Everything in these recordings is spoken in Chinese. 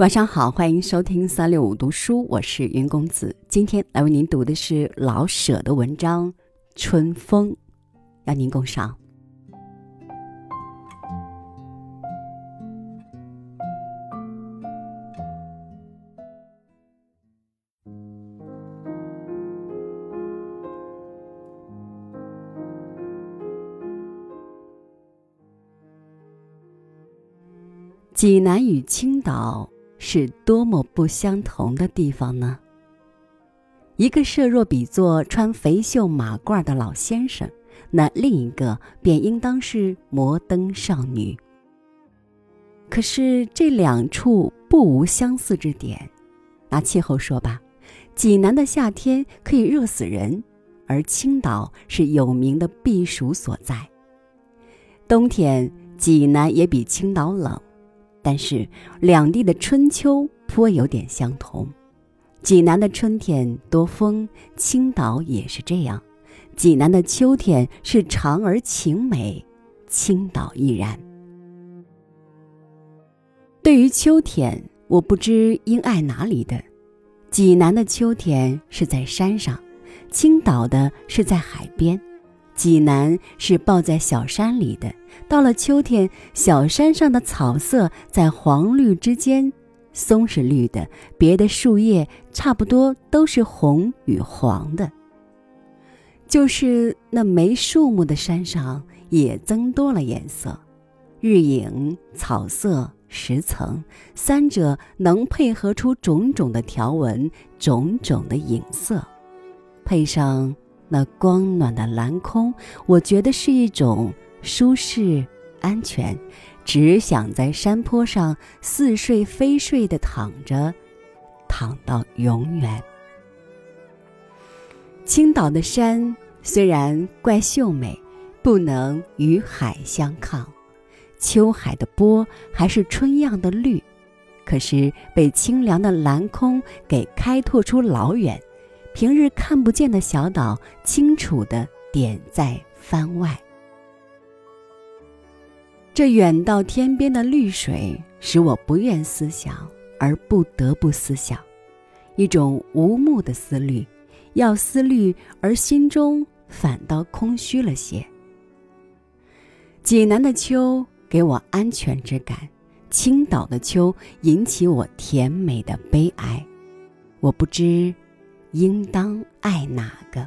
晚上好，欢迎收听三六五读书，我是云公子。今天来为您读的是老舍的文章《春风》，邀您共赏。济南与青岛。是多么不相同的地方呢？一个设若比作穿肥袖马褂的老先生，那另一个便应当是摩登少女。可是这两处不无相似之点。拿气候说吧，济南的夏天可以热死人，而青岛是有名的避暑所在。冬天，济南也比青岛冷。但是两地的春秋颇有点相同，济南的春天多风，青岛也是这样。济南的秋天是长而晴美，青岛亦然。对于秋天，我不知应爱哪里的。济南的秋天是在山上，青岛的是在海边。济南是抱在小山里的，到了秋天，小山上的草色在黄绿之间，松是绿的，别的树叶差不多都是红与黄的。就是那没树木的山上也增多了颜色，日影、草色、石层三者能配合出种种的条纹，种种的影色，配上。那光暖的蓝空，我觉得是一种舒适、安全，只想在山坡上似睡非睡的躺着，躺到永远。青岛的山虽然怪秀美，不能与海相抗，秋海的波还是春样的绿，可是被清凉的蓝空给开拓出老远。平日看不见的小岛，清楚的点在帆外。这远到天边的绿水，使我不愿思想，而不得不思想，一种无目的思虑，要思虑，而心中反倒空虚了些。济南的秋给我安全之感，青岛的秋引起我甜美的悲哀，我不知。应当爱哪个？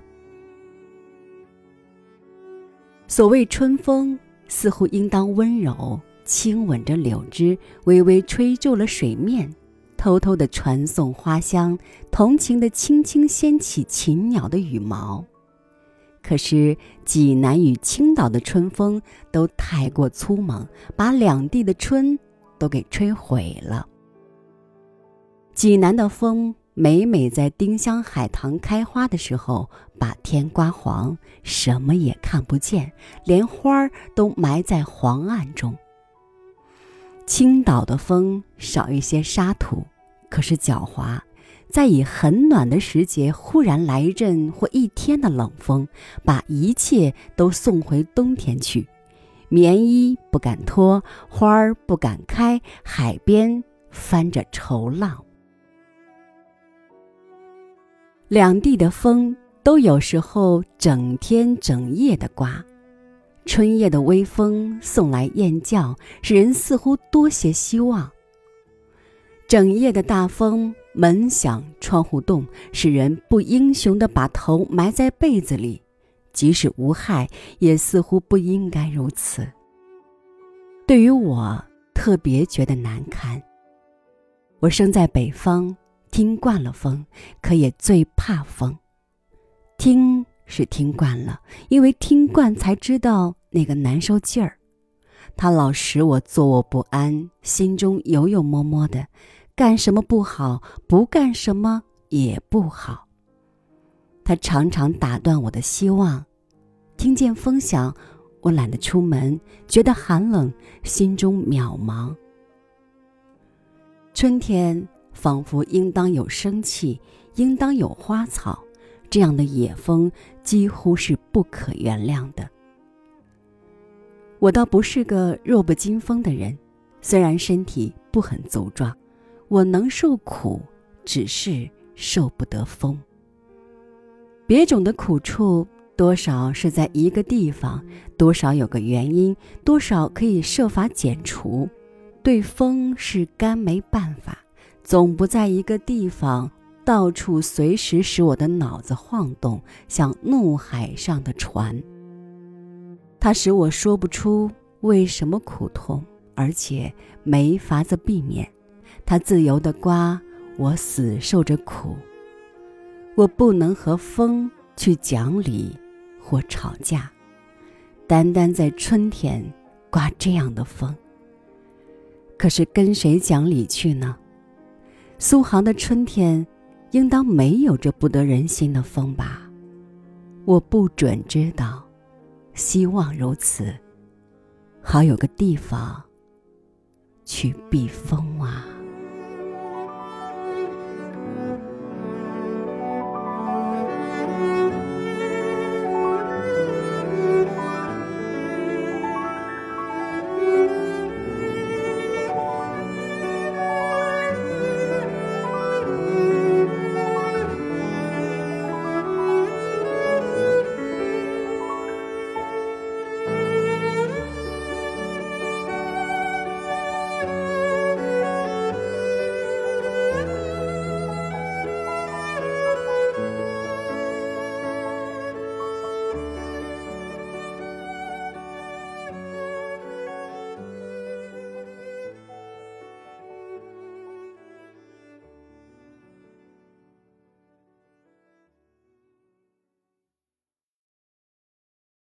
所谓春风，似乎应当温柔轻吻着柳枝，微微吹皱了水面，偷偷的传送花香，同情的轻轻掀起禽鸟的羽毛。可是济南与青岛的春风都太过粗猛，把两地的春都给吹毁了。济南的风。每每在丁香海棠开花的时候，把天刮黄，什么也看不见，连花儿都埋在黄暗中。青岛的风少一些沙土，可是狡猾，在以很暖的时节，忽然来一阵或一天的冷风，把一切都送回冬天去。棉衣不敢脱，花儿不敢开，海边翻着愁浪。两地的风都有时候整天整夜的刮，春夜的微风送来燕叫，使人似乎多些希望。整夜的大风，门响窗户动，使人不英雄的把头埋在被子里，即使无害，也似乎不应该如此。对于我，特别觉得难堪。我生在北方。听惯了风，可也最怕风。听是听惯了，因为听惯才知道那个难受劲儿。他老使我坐卧不安，心中有有摸摸的，干什么不好，不干什么也不好。他常常打断我的希望。听见风响，我懒得出门，觉得寒冷，心中渺茫。春天。仿佛应当有生气，应当有花草，这样的野风几乎是不可原谅的。我倒不是个弱不禁风的人，虽然身体不很粗壮，我能受苦，只是受不得风。别种的苦处，多少是在一个地方，多少有个原因，多少可以设法减除。对风是干没办法，总不在一个地方，到处随时使我的脑子晃动，像怒海上的船。它使我说不出为什么苦痛，而且没法子避免。它自由的刮，我死受着苦。我不能和风去讲理或吵架，单单在春天刮这样的风。可是跟谁讲理去呢？苏杭的春天，应当没有这不得人心的风吧？我不准知道，希望如此，好有个地方去避风啊。